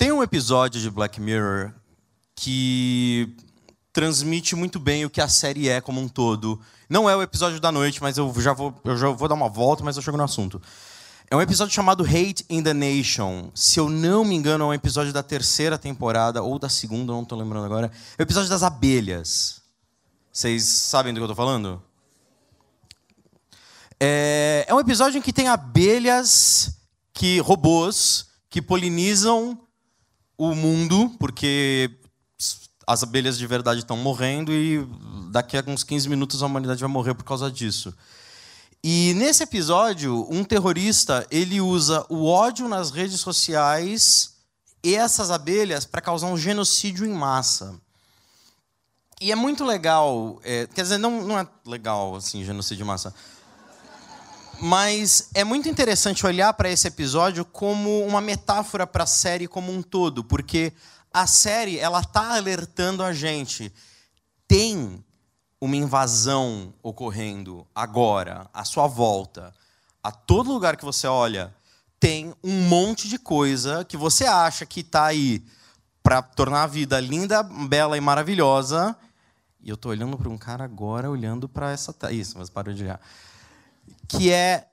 Tem um episódio de Black Mirror que transmite muito bem o que a série é como um todo. Não é o episódio da noite, mas eu já vou, eu já vou dar uma volta, mas eu chego no assunto. É um episódio chamado Hate in the Nation. Se eu não me engano, é um episódio da terceira temporada, ou da segunda, não estou lembrando agora. É o episódio das abelhas. Vocês sabem do que eu estou falando? É, é um episódio em que tem abelhas, que robôs, que polinizam o mundo, porque as abelhas de verdade estão morrendo e daqui a uns 15 minutos a humanidade vai morrer por causa disso. E nesse episódio, um terrorista, ele usa o ódio nas redes sociais e essas abelhas para causar um genocídio em massa. E é muito legal, é, quer dizer, não, não é legal assim, genocídio em massa. Mas é muito interessante olhar para esse episódio como uma metáfora para a série como um todo, porque a série ela está alertando a gente. Tem uma invasão ocorrendo agora, à sua volta. A todo lugar que você olha, tem um monte de coisa que você acha que está aí para tornar a vida linda, bela e maravilhosa. E eu estou olhando para um cara agora, olhando para essa. Isso, mas parou de olhar que é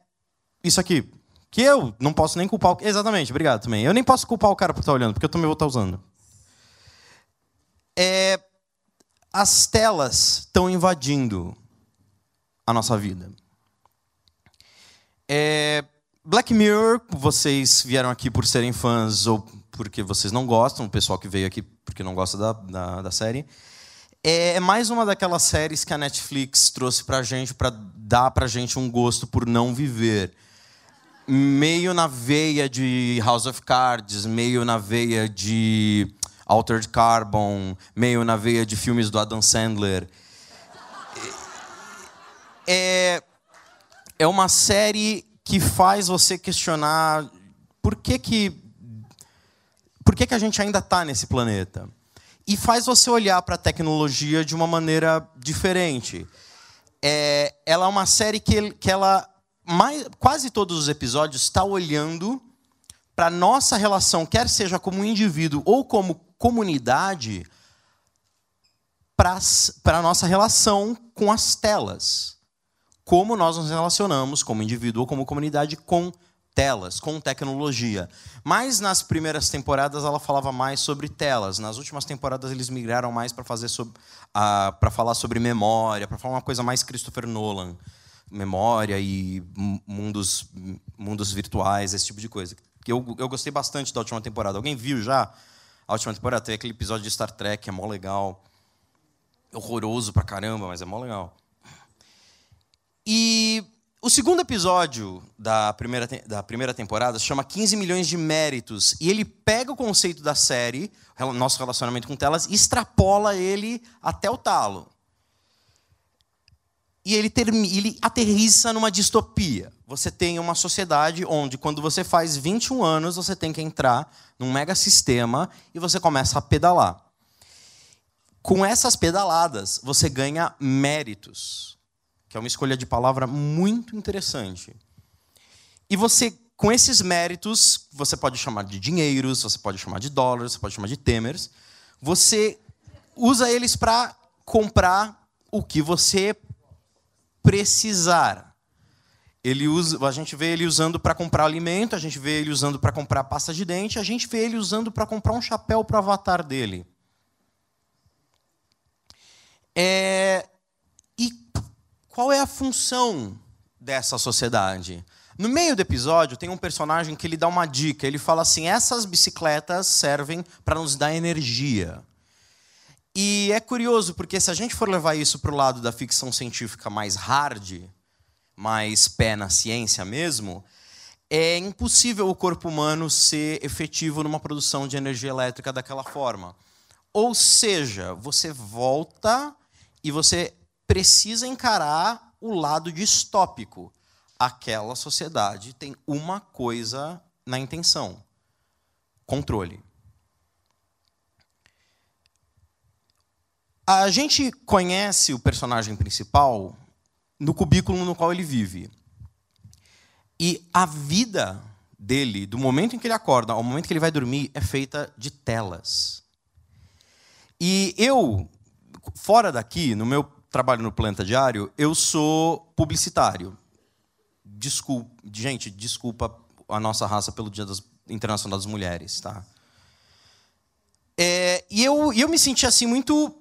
isso aqui. Que eu não posso nem culpar o... Exatamente, obrigado também. Eu nem posso culpar o cara por estar olhando, porque eu também vou estar usando. É... As telas estão invadindo a nossa vida. É... Black Mirror, vocês vieram aqui por serem fãs ou porque vocês não gostam, o pessoal que veio aqui porque não gosta da, da, da série. É, é mais uma daquelas séries que a Netflix trouxe pra gente para dar pra gente um gosto por não viver. Meio na veia de House of Cards, meio na veia de Altered Carbon, meio na veia de filmes do Adam Sandler. É, é uma série que faz você questionar por que que, por que, que a gente ainda está nesse planeta e faz você olhar para a tecnologia de uma maneira diferente. É, ela é uma série que, que ela mais, quase todos os episódios está olhando para nossa relação, quer seja como indivíduo ou como comunidade, para a nossa relação com as telas. Como nós nos relacionamos como indivíduo ou como comunidade com telas, com tecnologia. Mas nas primeiras temporadas ela falava mais sobre telas. Nas últimas temporadas eles migraram mais para fazer para falar sobre memória, para falar uma coisa mais Christopher Nolan, memória e mundos mundos virtuais, esse tipo de coisa. Eu, eu gostei bastante da última temporada. Alguém viu já a última temporada? Teve aquele episódio de Star Trek, é mó legal. Horroroso pra caramba, mas é mó legal. E o segundo episódio da primeira, da primeira temporada chama 15 milhões de méritos. E ele pega o conceito da série, nosso relacionamento com telas, e extrapola ele até o talo. E ele, ele aterriza numa distopia. Você tem uma sociedade onde, quando você faz 21 anos, você tem que entrar num mega sistema e você começa a pedalar. Com essas pedaladas, você ganha méritos é uma escolha de palavra muito interessante. E você, com esses méritos, você pode chamar de dinheiros, você pode chamar de dólares, você pode chamar de temers, você usa eles para comprar o que você precisar. Ele usa, a gente vê ele usando para comprar alimento, a gente vê ele usando para comprar pasta de dente, a gente vê ele usando para comprar um chapéu para o avatar dele. É, qual é a função dessa sociedade? No meio do episódio, tem um personagem que ele dá uma dica. Ele fala assim: essas bicicletas servem para nos dar energia. E é curioso, porque se a gente for levar isso para o lado da ficção científica mais hard, mais pé na ciência mesmo, é impossível o corpo humano ser efetivo numa produção de energia elétrica daquela forma. Ou seja, você volta e você precisa encarar o lado distópico. Aquela sociedade tem uma coisa na intenção: controle. A gente conhece o personagem principal no cubículo no qual ele vive. E a vida dele, do momento em que ele acorda ao momento que ele vai dormir, é feita de telas. E eu, fora daqui, no meu trabalho no Planta Diário, eu sou publicitário. Desculpa, gente, desculpa a nossa raça pelo Dia das, Internacional das Mulheres, tá? É, e eu, eu me senti assim muito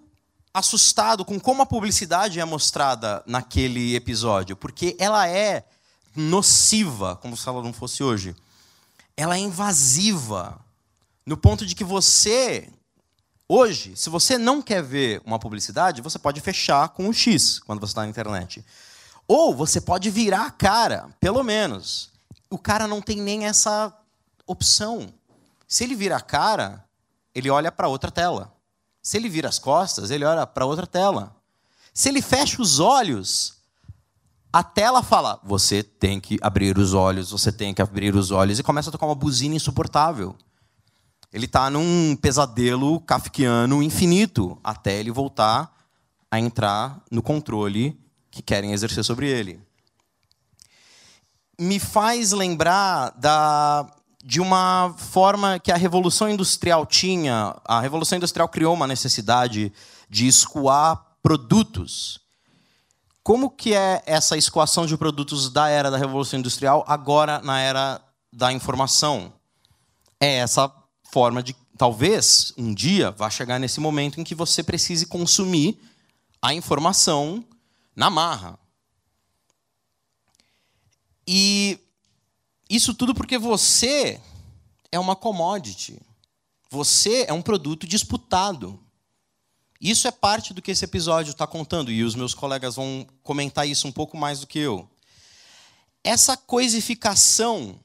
assustado com como a publicidade é mostrada naquele episódio, porque ela é nociva, como se ela não fosse hoje. Ela é invasiva, no ponto de que você, hoje, se você não quer ver uma publicidade, você pode fechar com o X quando você está na internet. Ou você pode virar a cara, pelo menos. O cara não tem nem essa opção. Se ele vira a cara, ele olha para outra tela. Se ele vira as costas, ele olha para outra tela. Se ele fecha os olhos, a tela fala: você tem que abrir os olhos, você tem que abrir os olhos, e começa a tocar uma buzina insuportável. Ele está num pesadelo kafkiano infinito, até ele voltar a entrar no controle que querem exercer sobre ele. Me faz lembrar da de uma forma que a Revolução Industrial tinha. A Revolução Industrial criou uma necessidade de escoar produtos. Como que é essa escoação de produtos da era da Revolução Industrial agora na era da informação? É essa forma de talvez um dia vá chegar nesse momento em que você precise consumir a informação na marra. E isso tudo porque você é uma commodity. Você é um produto disputado. Isso é parte do que esse episódio está contando, e os meus colegas vão comentar isso um pouco mais do que eu. Essa coisificação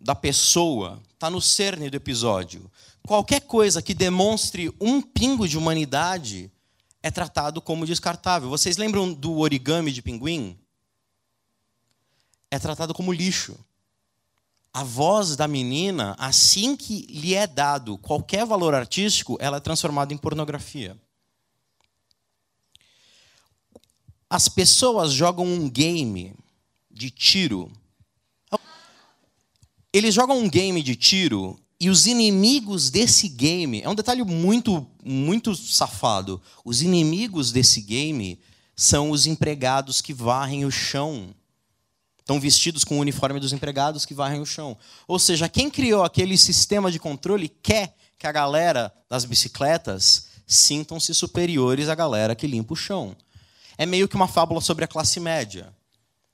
da pessoa está no cerne do episódio. Qualquer coisa que demonstre um pingo de humanidade é tratado como descartável. Vocês lembram do origami de pinguim? É tratado como lixo a voz da menina, assim que lhe é dado qualquer valor artístico, ela é transformada em pornografia. As pessoas jogam um game de tiro. Eles jogam um game de tiro e os inimigos desse game, é um detalhe muito muito safado. Os inimigos desse game são os empregados que varrem o chão Estão vestidos com o uniforme dos empregados que varrem o chão. Ou seja, quem criou aquele sistema de controle quer que a galera das bicicletas sintam-se superiores à galera que limpa o chão. É meio que uma fábula sobre a classe média.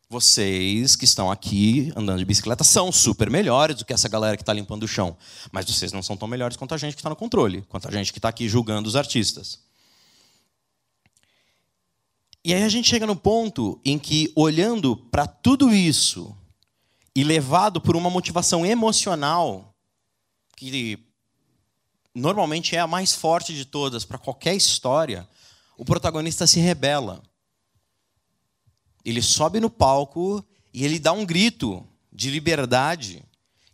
Vocês que estão aqui andando de bicicleta são super melhores do que essa galera que está limpando o chão. Mas vocês não são tão melhores quanto a gente que está no controle, quanto a gente que está aqui julgando os artistas. E aí a gente chega no ponto em que, olhando para tudo isso e levado por uma motivação emocional, que normalmente é a mais forte de todas para qualquer história, o protagonista se rebela. Ele sobe no palco e ele dá um grito de liberdade.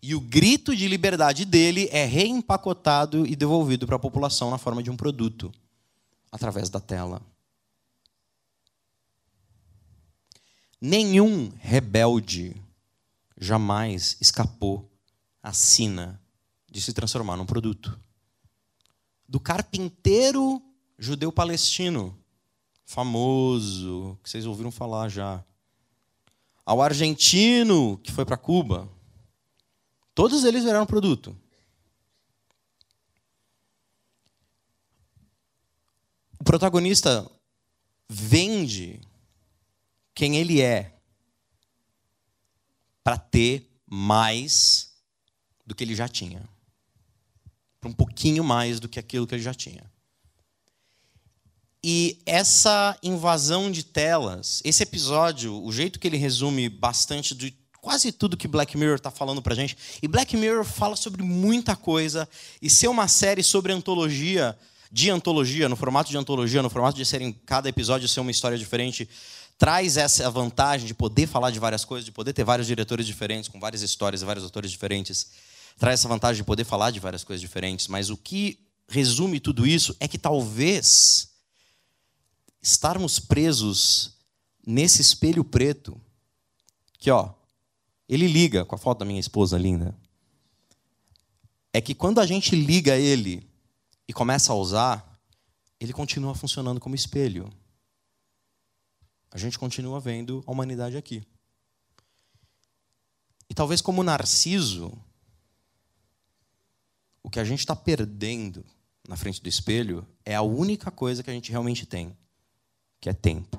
E o grito de liberdade dele é reempacotado e devolvido para a população na forma de um produto, através da tela. Nenhum rebelde jamais escapou à sina de se transformar num produto. Do carpinteiro judeu palestino, famoso, que vocês ouviram falar já, ao argentino que foi para Cuba, todos eles viraram produto. O protagonista vende quem ele é para ter mais do que ele já tinha. Para um pouquinho mais do que aquilo que ele já tinha. E essa invasão de telas, esse episódio, o jeito que ele resume bastante de quase tudo que Black Mirror está falando para gente. E Black Mirror fala sobre muita coisa. E ser uma série sobre antologia, de antologia, no formato de antologia, no formato de ser em cada episódio ser uma história diferente, traz essa vantagem de poder falar de várias coisas, de poder ter vários diretores diferentes, com várias histórias e vários autores diferentes. Traz essa vantagem de poder falar de várias coisas diferentes. Mas o que resume tudo isso é que talvez estarmos presos nesse espelho preto, que ó, ele liga com a foto da minha esposa linda. É que quando a gente liga ele e começa a usar, ele continua funcionando como espelho. A gente continua vendo a humanidade aqui. E talvez como Narciso, o que a gente está perdendo na frente do espelho é a única coisa que a gente realmente tem, que é tempo.